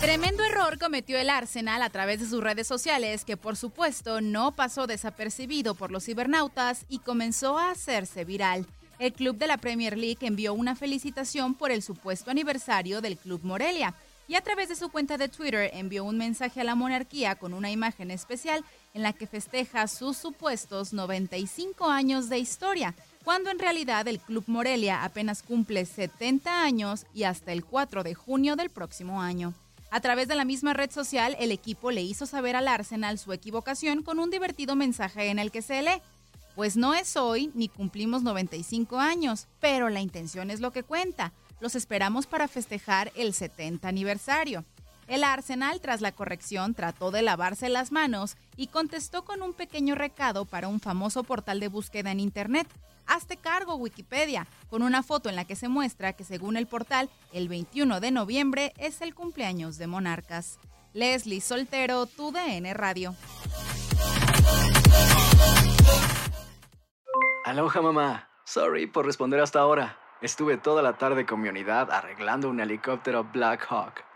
Tremendo error cometió el Arsenal a través de sus redes sociales que por supuesto no pasó desapercibido por los cibernautas y comenzó a hacerse viral. El club de la Premier League envió una felicitación por el supuesto aniversario del Club Morelia y a través de su cuenta de Twitter envió un mensaje a la monarquía con una imagen especial en la que festeja sus supuestos 95 años de historia, cuando en realidad el Club Morelia apenas cumple 70 años y hasta el 4 de junio del próximo año. A través de la misma red social, el equipo le hizo saber al Arsenal su equivocación con un divertido mensaje en el que se lee. Pues no es hoy ni cumplimos 95 años, pero la intención es lo que cuenta. Los esperamos para festejar el 70 aniversario. El Arsenal, tras la corrección, trató de lavarse las manos y contestó con un pequeño recado para un famoso portal de búsqueda en Internet. Hazte cargo, Wikipedia, con una foto en la que se muestra que según el portal, el 21 de noviembre es el cumpleaños de Monarcas. Leslie Soltero, tu DN Radio. Aloha mamá. Sorry por responder hasta ahora. Estuve toda la tarde con mi unidad arreglando un helicóptero Black Hawk.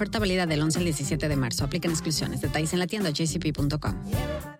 Oferta válida del 11 al 17 de marzo. Aplican exclusiones. Detalles en la tienda jcp.com.